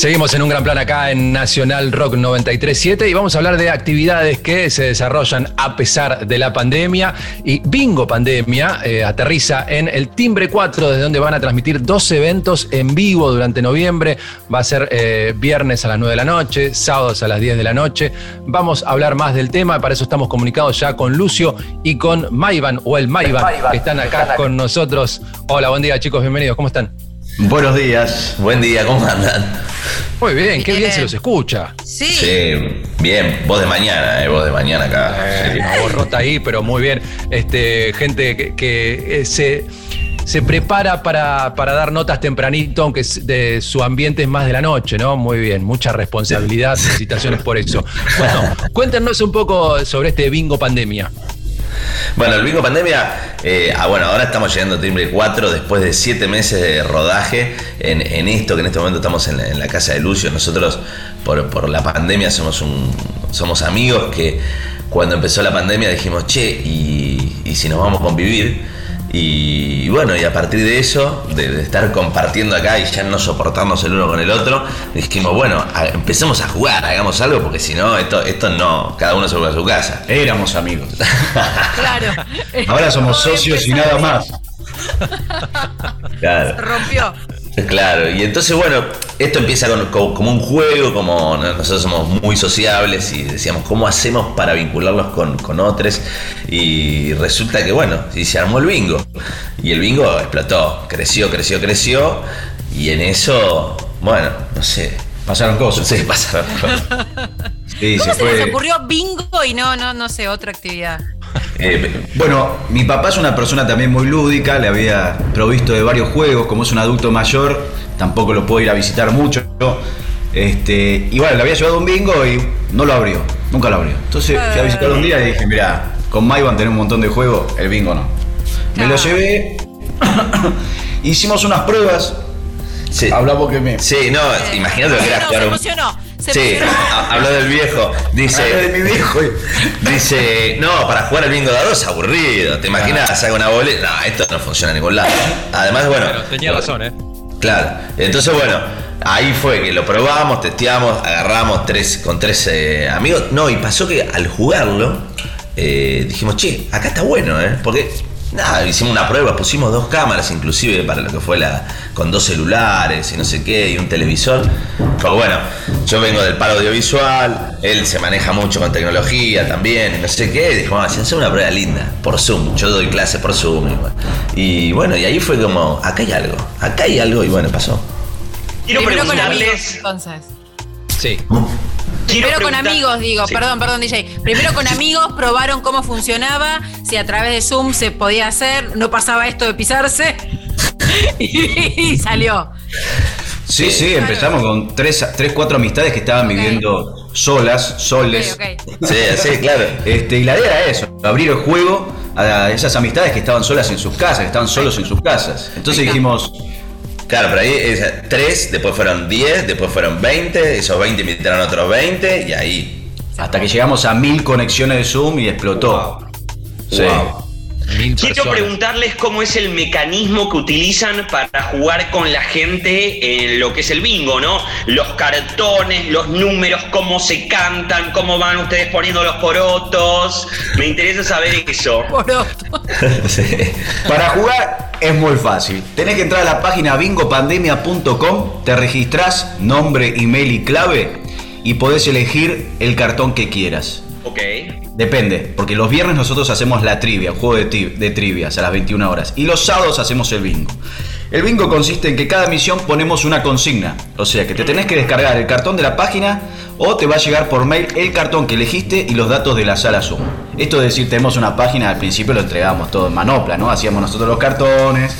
Seguimos en un gran plan acá en Nacional Rock 937 y vamos a hablar de actividades que se desarrollan a pesar de la pandemia. Y Bingo Pandemia eh, aterriza en el Timbre 4, desde donde van a transmitir dos eventos en vivo durante noviembre. Va a ser eh, viernes a las 9 de la noche, sábados a las 10 de la noche. Vamos a hablar más del tema, para eso estamos comunicados ya con Lucio y con Maivan o el Maivan, que están acá con nosotros. Hola, buen día chicos, bienvenidos, ¿cómo están? Buenos días, buen día, ¿cómo andan? Muy bien, qué bien se los escucha. Sí. Sí, bien, voz de mañana, eh, voz de mañana acá. Eh, una voz rota ahí, pero muy bien. Este, gente que, eh, se, se prepara para, para, dar notas tempranito, aunque de, su ambiente es más de la noche, ¿no? Muy bien, mucha responsabilidad, felicitaciones por eso. Bueno, cuéntenos un poco sobre este bingo pandemia. Bueno, el bingo pandemia, eh, ah, bueno, ahora estamos llegando a Timbre 4 después de siete meses de rodaje en, esto, que en este momento estamos en la, casa de Lucio. Nosotros, por, la pandemia, somos, un, somos amigos que cuando empezó la pandemia dijimos, che, y, y si nos vamos a convivir y bueno, y a partir de eso, de, estar compartiendo acá y ya no soportarnos el uno con el otro, dijimos, bueno, empecemos a jugar, hagamos algo, porque si no, esto, esto no, cada uno se vuelve a su casa. Éramos amigos. claro. Ahora somos socios y nada más. Claro. Se rompió. Claro, y entonces bueno, esto empieza como un juego, como nosotros somos muy sociables y decíamos, ¿cómo hacemos para vincularlos con, otros? Y resulta que bueno, y se armó el bingo. Y el bingo explotó, creció, creció, creció. Y en eso, bueno, no sé. Pasaron cosas. Sí, pasaron cosas. ¿Cómo se, les ocurrió bingo y no, no, no sé, otra actividad? Eh, bueno, mi papá es una persona también muy lúdica, le había provisto de varios juegos, como es un adulto mayor, tampoco lo puedo ir a visitar mucho. Este, y bueno, le había llevado un bingo y no lo abrió, nunca lo abrió. Entonces fui a visitarlo un día y dije, mira, con Maivan tener un montón de juegos, el bingo no. Me lo llevé, hicimos unas pruebas. Sí. Hablamos que me. Sí, no, imagínate lo que era jugar un sí, habló del viejo. Dice. de mi viejo. Dice, no, para jugar al bingo de dos aburrido. ¿Te imaginas? Saca una boleta. No, esto no funciona en ningún lado. Además, bueno. tenía razón, ¿eh? Claro. Entonces, bueno, ahí fue que lo probamos, testeamos, agarramos tres con tres eh, amigos. No, y pasó que al jugarlo, eh, dijimos, che, acá está bueno, ¿eh? Porque Nada, hicimos una prueba, pusimos dos cámaras inclusive para lo que fue la. con dos celulares y no sé qué, y un televisor. Porque bueno, yo vengo del paro audiovisual, él se maneja mucho con tecnología también, no sé qué, y dijo, vamos a hacer una prueba linda, por Zoom. Yo doy clase por Zoom. Y, bueno, y ahí fue como, acá hay algo, acá hay algo, y bueno, pasó. Quiero preguntarles. entonces. Sí. Primero con amigos, digo, perdón, perdón, DJ. Primero con amigos probaron cómo funcionaba, si a través de Zoom se podía hacer, no pasaba esto de pisarse y, salió. Sí, sí, empezamos con tres, tres, cuatro amistades que estaban viviendo solas, soles. Sí, sí, claro. Este, y la idea era eso, abrir el juego a esas amistades que estaban solas en sus casas, que estaban solos en sus casas. Entonces dijimos, Claro, pero ahí es 3, después fueron 10, después fueron 20, esos 20 invitaron a otros 20 y ahí. Hasta que llegamos a mil conexiones de Zoom y explotó. Sí. Quiero preguntarles cómo es el mecanismo que utilizan para jugar con la gente en lo que es el bingo, ¿no? Los cartones, los números, cómo se cantan, cómo van ustedes poniendo los porotos. Me interesa saber eso. Para jugar es muy fácil. Tenés que entrar a la página bingopandemia.com, te registrás, nombre, email y clave y podés elegir el cartón que quieras. Ok. Depende, porque los viernes nosotros hacemos la trivia, un juego de, de trivias a las 21 horas. Y los sábados hacemos el bingo. El bingo consiste en que cada misión ponemos una consigna. O sea que te tenés que descargar el cartón de la página o te va a llegar por mail el cartón que elegiste y los datos de la sala Zoom. Esto es decir, tenemos una página, al principio lo entregamos todo en manopla, ¿no? Hacíamos nosotros los cartones,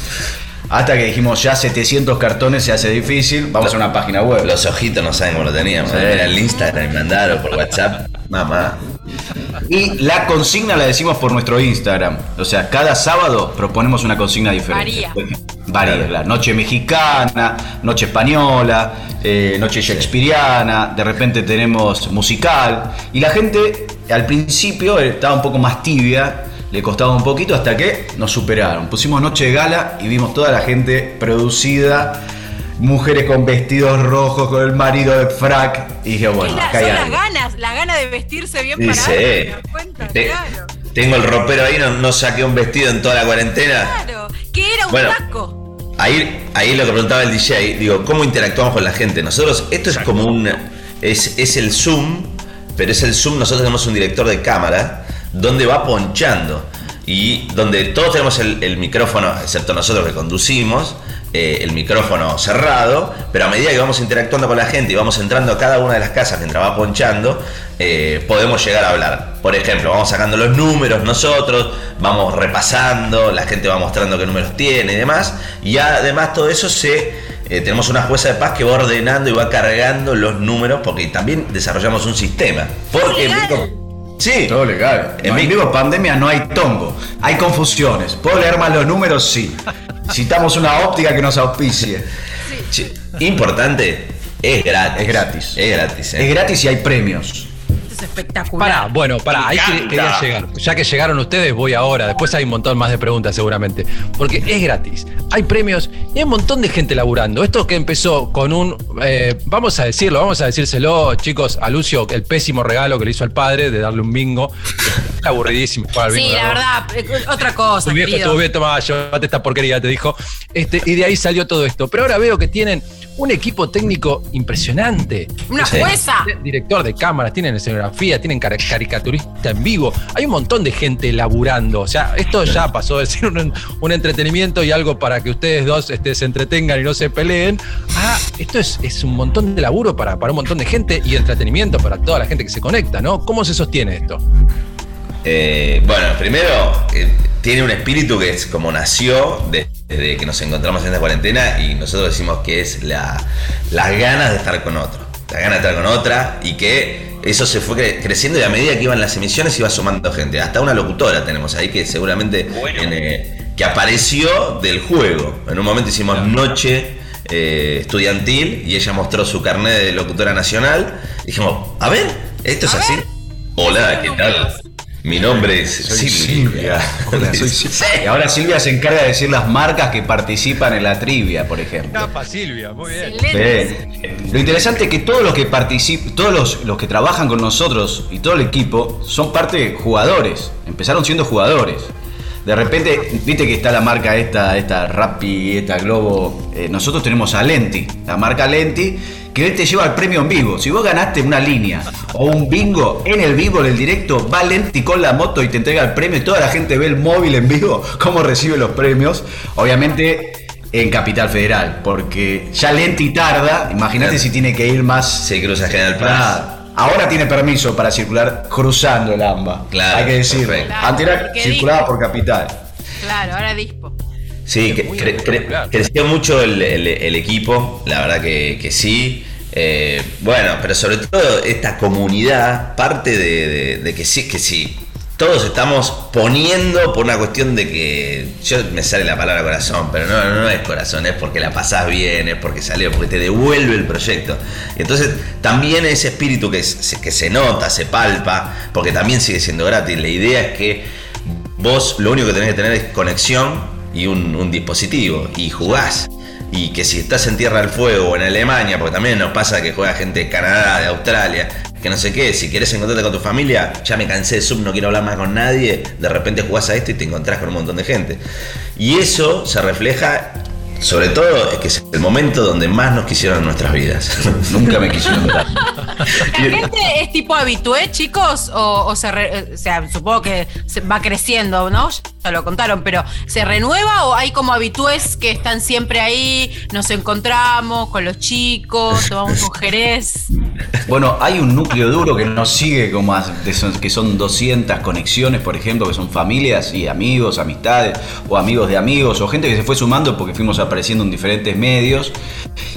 hasta que dijimos, ya 700 cartones se hace difícil, vamos a una página web. Los ojitos no saben cómo lo teníamos. Era el Instagram, mandaron por WhatsApp. Mamá. Y la consigna la decimos por nuestro Instagram. O sea, cada sábado proponemos una consigna diferente. Varía. Varía, Noche mexicana, noche española, eh, noche shakespeariana, de repente tenemos musical. Y la gente al principio estaba un poco más tibia le costaba un poquito hasta que nos superaron. Pusimos Noche de Gala y vimos toda la gente producida mujeres con vestidos rojos, con el marido de frac. Y dije, bueno, la, acá son las ganas, las ganas de vestirse bien para sí. ¿te das cuenta? Te- Claro, Tengo el ropero ahí, no, no saqué un vestido en toda la cuarentena. claro. Que era un Bueno. taco. Ahí, ahí lo que preguntaba el DJ, digo, ¿cómo interactuamos con la gente? Nosotros, esto es como un. Es, es el Zoom, pero es el Zoom, nosotros tenemos un director de cámara donde va ponchando y donde todos tenemos el, el micrófono, excepto nosotros que conducimos, eh, el micrófono cerrado, pero a medida que vamos interactuando con la gente y vamos entrando a cada una de las casas mientras va ponchando, eh, podemos llegar a hablar. Por ejemplo, vamos sacando los números nosotros, vamos repasando, la gente va mostrando qué números tiene y demás, y además todo eso se... eh, tenemos una jueza de paz que va ordenando y va cargando los números porque también desarrollamos un sistema. Porque. Sí, Todo legal. En mi- vivo pandemia no hay tongo. Hay confusiones. ¿Puedo leer más los números? Sí. Citamos una óptica que nos auspicie. Sí, Importante, es gratis. Es gratis. Es gratis. ¿eh? Es gratis y hay premios. Es espectacular. Pará, bueno, pará, ahí quería, llegar. Ya que llegaron ustedes, voy ahora. Después hay un montón más de preguntas seguramente. Porque es gratis. Hay premios y hay un montón de gente laburando. Esto que empezó con un, eh, vamos a decirlo, vamos a decírselo, chicos, a Lucio, el pésimo regalo que le hizo al padre de darle un bingo. Está aburridísimo bingo. Sí, la verdad, eh, otra cosa, Tu viejo estuvo bien, toma, llévate esta porquería, te dijo. Este, y de ahí salió todo esto. Pero ahora veo que tienen un equipo técnico impresionante. Una jueza. Director de cámaras, tienen escenografía, tienen car- caricaturista en vivo. Hay un montón de gente laburando. O sea, esto ya pasó de ser un, un entretenimiento y algo para que ustedes dos este, se entretengan y no se peleen. Ah, esto es, es un montón de laburo para, para un montón de gente y entretenimiento para toda la gente que se conecta, ¿no? ¿Cómo se sostiene esto? Eh, bueno, primero, eh, tiene un espíritu que es como nació de- desde que nos encontramos en esta cuarentena y nosotros decimos que es la, las ganas de estar con otro. La ganas de estar con otra y que eso se fue cre- creciendo y a medida que iban las emisiones iba sumando gente. Hasta una locutora tenemos ahí que seguramente Bueno. en, eh, que apareció del juego. En un momento hicimos noche eh, estudiantil y ella mostró su carnet de locutora nacional. Dijimos, a ver, esto es así. Hola, ¿qué tal? Mi nombre es Soy Silvia. Hola, soy Silvia. Y ahora Silvia se encarga de decir las marcas que participan en la trivia, por ejemplo. Capa, Silvia, muy bien. Lo interesante es que todos los que participan, todos los, los que trabajan con nosotros y todo el equipo son parte de jugadores. Empezaron siendo jugadores. De repente, viste que está la marca esta, esta Rappi, esta Globo. eh, nosotros tenemos a Lenti, la marca Lenti, que él te lleva el premio en vivo. Si vos ganaste una línea o un bingo en el vivo, en el directo, va Lenti con la moto y te entrega el premio y toda la gente ve el móvil en vivo, cómo recibe los premios. Obviamente en Capital Federal, porque ya Lenti tarda, imagínate si tiene que ir más... Se cruza General Paz. Claro. Ahora tiene permiso para circular cruzando el AMBA. Claro, Hay que decirlo. perfecto. Antes era dijo. por Capital. Claro, ahora dispo. Sí, cre- cre- espectacular. creció mucho el, el- el equipo, la verdad que, que sí. Eh, bueno, pero sobre todo esta comunidad parte de, de- de que sí, que sí. Todos estamos poniendo por una cuestión de que. Yo me sale la palabra corazón, pero no, no es corazón, es porque la pasás bien, es porque salió, porque te devuelve el proyecto. Y entonces también ese espíritu que se, que se nota, se palpa, porque también sigue siendo gratis. La idea es que Vos lo único que tenés que tener es conexión y un, un dispositivo y jugás. Y que si estás en Tierra del Fuego o en Alemania, porque también nos pasa que juega gente de Canadá, de Australia, que no sé qué, si querés encontrarte con tu familia, ya me cansé de Zoom, no quiero hablar más con nadie, de repente jugás a esto y te encontrás con un montón de gente. Y eso se refleja, sobre todo, es que es el momento donde más nos quisieron en nuestras vidas. Nunca me quisieron. ¿La gente es tipo habitué, chicos? O, o se re- o sea, supongo que se va creciendo, ¿no? Ya lo contaron, pero ¿se renueva o hay como habitués que están siempre ahí? Nos encontramos con los chicos, tomamos un jerez. Bueno, hay un núcleo duro que nos sigue como que son 200 conexiones, por ejemplo, que son familias y amigos, amistades, o amigos de amigos, o gente que se fue sumando porque fuimos apareciendo en diferentes medios,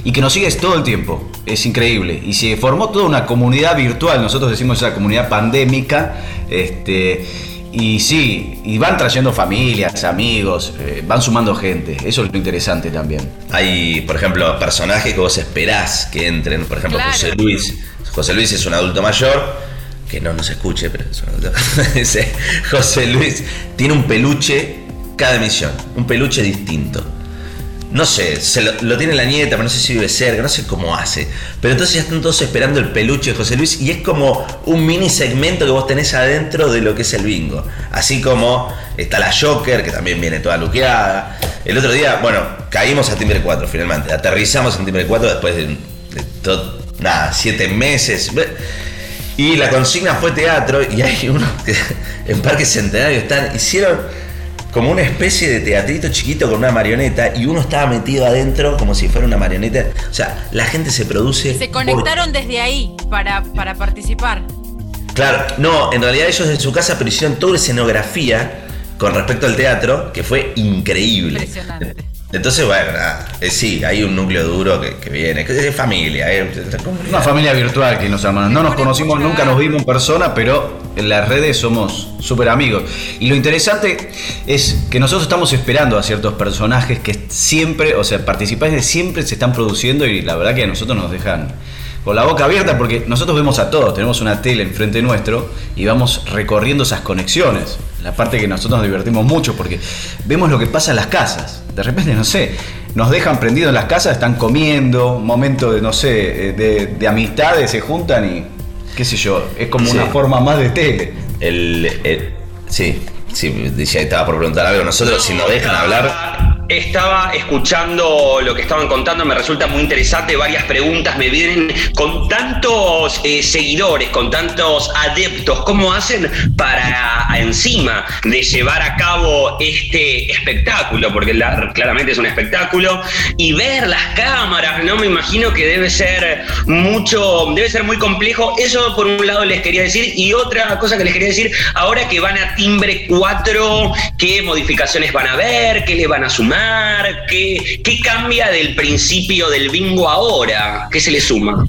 y que nos sigue todo el tiempo. Es increíble. Y se formó toda una comunidad virtual, nosotros decimos esa comunidad pandémica, este, y sí, y van trayendo familias, amigos, eh, van sumando gente. Eso es lo interesante también. Hay, por ejemplo, personajes que vos esperás que entren. Por ejemplo, Claro. José Luis. José Luis es un adulto mayor, que no nos escuche, pero es un adulto. José Luis tiene un peluche cada emisión, un peluche distinto. No sé, se lo, tiene la nieta, pero no sé si vive cerca, no sé cómo hace. Pero entonces ya están todos esperando el peluche de José Luis y es como un mini segmento que vos tenés adentro de lo que es el bingo. Así como está la Joker, que también viene toda luqueada. El otro día, bueno, caímos a Timbre 4 finalmente. Aterrizamos en Timbre 4 después de, todo, nada, siete meses. Y la consigna fue teatro y hay uno que en Parque Centenario están, hicieron como una especie de teatrito chiquito con una marioneta y uno estaba metido adentro como si fuera una marioneta. O sea, la gente se produce. Se conectaron desde ahí para, para participar. Claro, no, en realidad ellos en su casa pero hicieron toda escenografía con respecto al teatro que fue increíble. Impresionante. Entonces, bueno, eh, sí, hay un núcleo duro que, viene, que es familia. Eh, Una familia virtual que nos llaman. No nos conocimos, nunca nos vimos en persona, pero en las redes somos súper amigos. Y lo interesante es que nosotros estamos esperando a ciertos personajes que siempre, o sea, participantes siempre se están produciendo y la verdad que a nosotros nos dejan con la boca abierta porque nosotros vemos a todos, tenemos una tele enfrente nuestro y vamos recorriendo esas conexiones. La parte que nosotros nos divertimos mucho porque vemos lo que pasa en las casas de repente, no sé, nos dejan prendidos en las casas, están comiendo, un momento de, no sé, de, de amistades, se juntan y, qué sé yo, es como una forma más de tele. El, sí, sí, estaba por preguntar algo. Nosotros, si nos dejan hablar estaba escuchando lo que estaban contando, me resulta muy interesante, varias preguntas me vienen con tantos eh, seguidores, con tantos adeptos, ¿cómo hacen para encima de llevar a cabo este espectáculo? Porque claramente es un espectáculo, y ver las cámaras, no me imagino que debe ser mucho, debe ser muy complejo. Eso por un lado les quería decir, y otra cosa que les quería decir, ahora que van a timbre 4, ¿qué modificaciones van a ver? ¿Qué le van a sumar? ¿Qué, cambia del principio del bingo ahora? ¿Qué se le suma?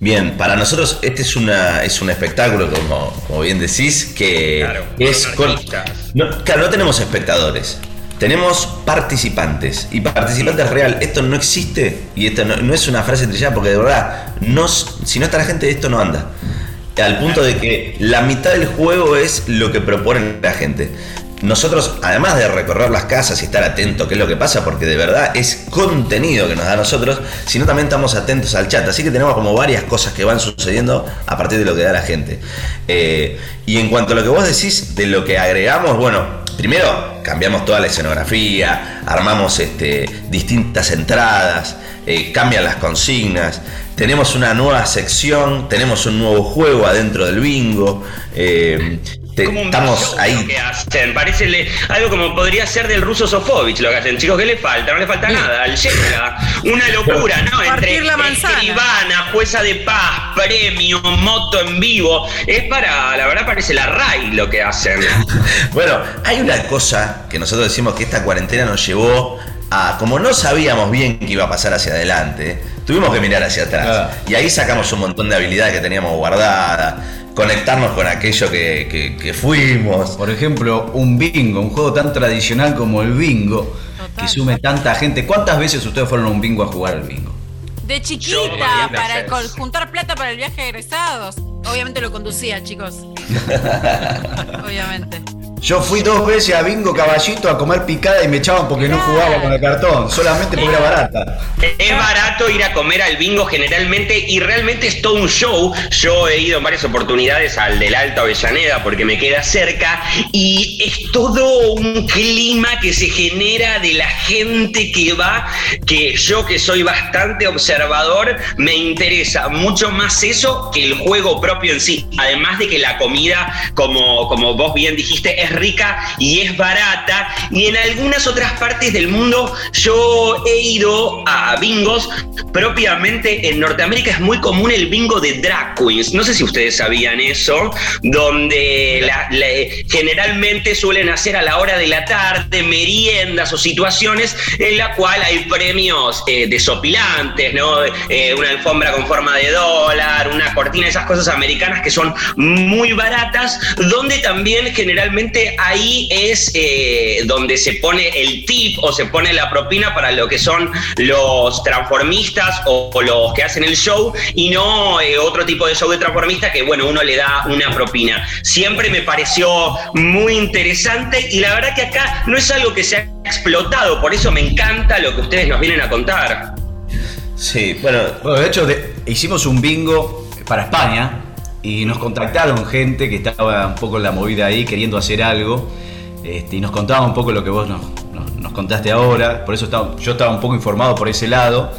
Bien, para nosotros este es una es un espectáculo, como, como bien decís, que es con. No, claro, no tenemos espectadores, tenemos participantes. Y participantes real, esto no existe, y esto no, es una frase trillada, porque de verdad, no, si no está la gente, esto no anda. Al punto de que la mitad del juego es lo que propone la gente nosotros, además de recorrer las casas y estar atentos a qué es lo que pasa, porque de verdad es contenido que nos da a nosotros, sino también estamos atentos al chat. Así que tenemos como varias cosas que van sucediendo a partir de lo que da la gente. Eh, y en cuanto a lo que vos decís de lo que agregamos, bueno, primero cambiamos toda la escenografía, armamos este, distintas entradas, eh, cambian las consignas, tenemos una nueva sección, tenemos un nuevo juego adentro del bingo. Eh, estamos ahí. que hacen. Parece algo como podría ser del ruso Sofovich lo que hacen. Chicos, ¿qué le falta? No le falta nada. Al llega. Una locura, ¿no? Entre la escribana, jueza de paz, premio, moto en vivo. Es para, la verdad, parece la RAI lo que hacen. bueno, hay una cosa que nosotros decimos que esta cuarentena nos llevó a, como no sabíamos bien qué iba a pasar hacia adelante, tuvimos que mirar hacia atrás. Ah. Y ahí sacamos un montón de habilidades que teníamos guardadas conectarnos con aquello que, fuimos. Por ejemplo, un bingo, un juego tan tradicional como el bingo, que sume tanta gente. ¿Cuántas veces ustedes fueron a un bingo a jugar al bingo? De chiquita, para juntar plata para el viaje de egresados. Obviamente lo conducía, chicos. Obviamente. Yo fui dos veces a Bingo Caballito a comer picada y me echaban porque no jugaba con el cartón, solamente porque era barata. Es barato ir a comer al bingo generalmente y realmente es todo un show. Yo he ido en varias oportunidades al del Alta Avellaneda porque me queda cerca y es todo un clima que se genera de la gente que va, que yo que soy bastante observador, me interesa mucho más eso que el juego propio en sí. Además de que la comida, como, como vos bien dijiste, es rica y es barata. Y en algunas otras partes del mundo yo he ido a bingos. Propiamente en Norteamérica es muy común el bingo de drag queens. No sé si ustedes sabían eso, donde generalmente suelen hacer a la hora de la tarde meriendas o situaciones en la cual hay premios eh, desopilantes, ¿no? Eh, una alfombra con forma de dólar, una cortina, esas cosas americanas que son muy baratas, donde también generalmente ahí es eh, donde se pone el tip o se pone la propina para lo que son los transformistas o, los que hacen el show y no eh, otro tipo de show de transformista que, bueno, uno le da una propina. Siempre me pareció muy interesante y la verdad que acá no es algo que se ha explotado, por eso me encanta lo que ustedes nos vienen a contar. Sí, bueno, de hecho hicimos un bingo para España y nos contactaron gente que estaba un poco en la movida ahí queriendo hacer algo este, y nos contaba un poco lo que vos nos, contaste ahora, por eso yo estaba un poco informado por ese lado.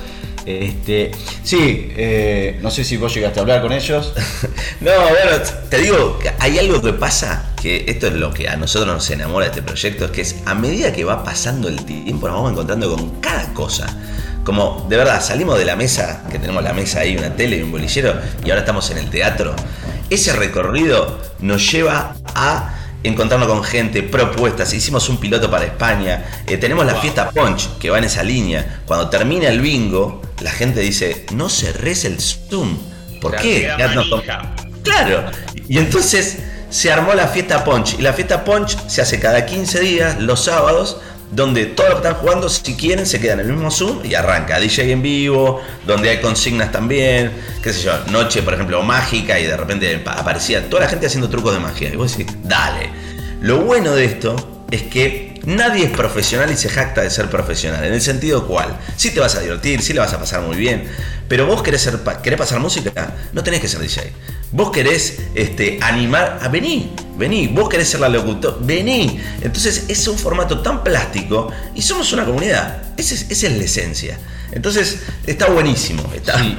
Este, sí, eh, no sé si vos llegaste a hablar con ellos. no, bueno, te digo, hay algo que pasa, que esto es lo que a nosotros nos enamora de este proyecto, es que es a medida que va pasando el tiempo nos vamos encontrando con cada cosa. Como, de verdad, salimos de la mesa, que tenemos la mesa ahí, una tele y un bolillero, y ahora estamos en el teatro. Ese recorrido nos lleva a encontrarnos con gente, propuestas. Hicimos un piloto para España. Eh, tenemos la fiesta Punch, que va en esa línea. Cuando termina el bingo, la gente dice, no cerres el Zoom. ¿Por qué? Claro. Y entonces se armó la fiesta Punch. Y la fiesta Punch se hace cada 15 días, los sábados, donde todos los que están jugando, si quieren, se quedan en el mismo Zoom y arranca. DJ en vivo, donde hay consignas también, qué sé yo, noche, por ejemplo, mágica y de repente aparecía toda la gente haciendo trucos de magia. Y vos decís, dale. Lo bueno de esto es que nadie es profesional y se jacta de ser profesional. En el sentido cual, si te vas a divertir, si le vas a pasar muy bien, pero vos querés, ser, querés pasar música, no tenés que ser DJ. Vos querés este, animar a venir, vení. Vos querés ser la locutor, vení. Entonces es un formato tan plástico y somos una comunidad. Esa es, la esencia. Entonces está buenísimo.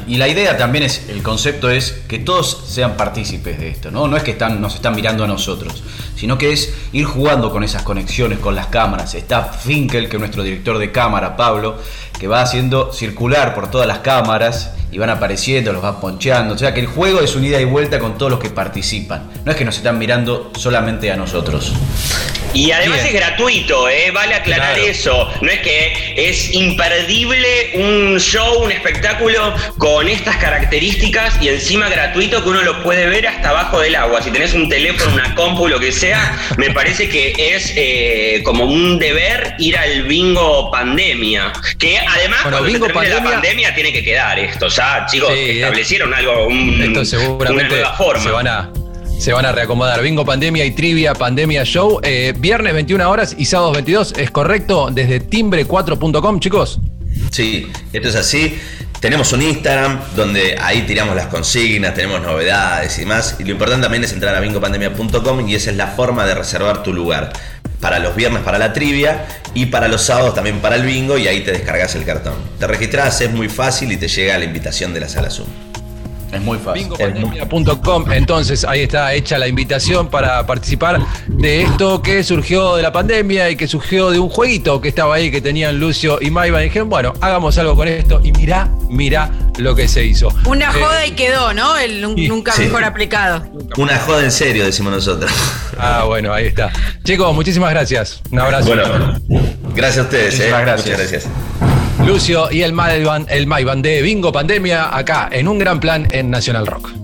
y la idea también es, el concepto es que todos sean partícipes de esto, ¿no? No es que están, nos están mirando a nosotros, sino que es ir jugando con esas conexiones, con las cámaras. Está Finkel, que es nuestro director de cámara, Pablo, que va haciendo circular por todas las cámaras y van apareciendo, los va poncheando. O sea que el juego es un ida y vuelta con todos los que participan. No es que nos están mirando solamente a nosotros. Y además es gratuito, ¿eh? vale aclarar eso. No es que es imperdible un show, un espectáculo con estas características y encima gratuito que uno lo puede ver hasta abajo del agua. Si tenés un teléfono, una compu, lo que sea, me parece que es eh, como un deber ir al bingo pandemia. Que además, cuando bingo se la pandemia, tiene que quedar esto. Ya, chicos, eh. establecieron algo, un, seguramente una nueva forma. Se van a se van a reacomodar. Bingo Pandemia y Trivia Pandemia Show. Eh, viernes 21 horas y sábados 22, ¿es correcto? Desde timbre4.com, chicos. Sí, esto es así. Tenemos un Instagram donde ahí tiramos las consignas, tenemos novedades y demás. Y lo importante también es entrar a bingopandemia.com y esa es la forma de reservar tu lugar. Para los viernes para la trivia y para los sábados también para el bingo y ahí te descargas el cartón. Te registras, es muy fácil y te llega la invitación de la sala Zoom. Es muy fácil. Bingopandemia.com. Entonces, ahí está hecha la invitación para participar de esto que surgió de la pandemia y que surgió de un jueguito que estaba ahí, que tenían Lucio y Maiva. Y dijeron, bueno, hagamos algo con esto. Y mirá, mirá lo que se hizo. Una eh, joda y quedó, ¿no? El nunca mejor aplicado. Una joda en serio, decimos nosotros. Ah, bueno, ahí está. Chicos, muchísimas gracias. Un abrazo. Bueno, gracias a ustedes. Eh. Gracias. Muchas gracias. Lucio y el Maivan, el de Bingo Pandemia acá en un gran plan en Nacional Rock.